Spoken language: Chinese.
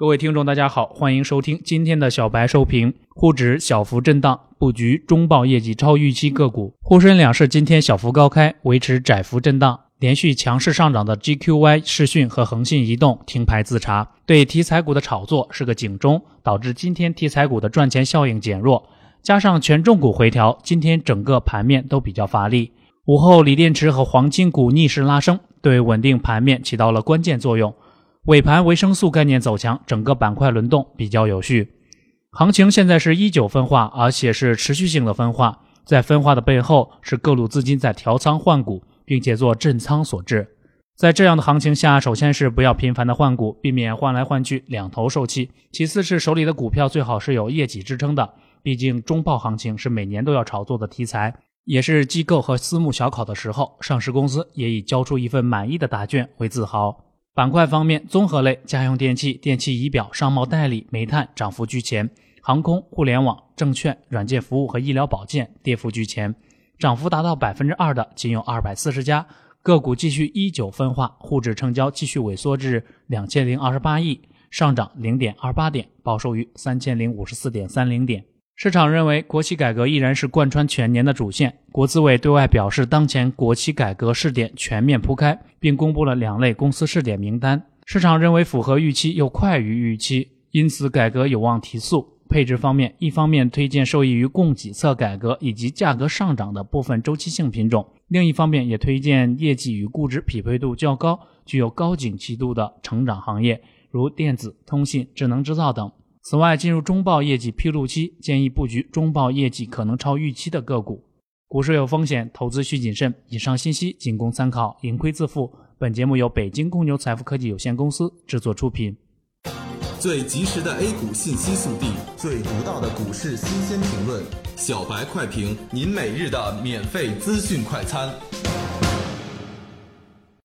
各位听众，大家好，欢迎收听今天的小白收评。沪指小幅震荡，布局中报业绩超预期个股。沪深两市今天小幅高开，维持窄幅震荡。连续强势上涨的 GQY、视讯和恒信移动停牌自查，对题材股的炒作是个警钟，导致今天题材股的赚钱效应减弱。加上权重股回调，今天整个盘面都比较乏力。午后，锂电池和黄金股逆势拉升，对稳定盘面起到了关键作用。尾盘维生素概念走强，整个板块轮动比较有序。行情现在是依旧分化，而且是持续性的分化。在分化的背后，是各路资金在调仓换股，并且做震仓所致。在这样的行情下，首先是不要频繁的换股，避免换来换去两头受气。其次是手里的股票最好是有业绩支撑的，毕竟中报行情是每年都要炒作的题材，也是机构和私募小考的时候。上市公司也以交出一份满意的答卷为自豪。板块方面，综合类、家用电器、电器仪表、商贸代理、煤炭涨幅居前；航空、互联网、证券、软件服务和医疗保健跌幅居前。涨幅达到百分之二的仅有二百四十家个股，继续依九分化。沪指成交继续萎缩至两千零二十八亿，上涨零点二八点，报收于三千零五十四点三零点。市场认为，国企改革依然是贯穿全年的主线。国资委对外表示，当前国企改革试点全面铺开，并公布了两类公司试点名单。市场认为符合预期又快于预期，因此改革有望提速。配置方面，一方面推荐受益于供给侧改革以及价格上涨的部分周期性品种；另一方面也推荐业绩与估值匹配度较高、具有高景气度的成长行业，如电子、通信、智能制造等。此外，进入中报业绩披露期，建议布局中报业绩可能超预期的个股。股市有风险，投资需谨慎。以上信息仅供参考，盈亏自负。本节目由北京公牛财富科技有限公司制作出品。最及时的 A 股信息速递，最独到的股市新鲜评论，小白快评，您每日的免费资讯快餐。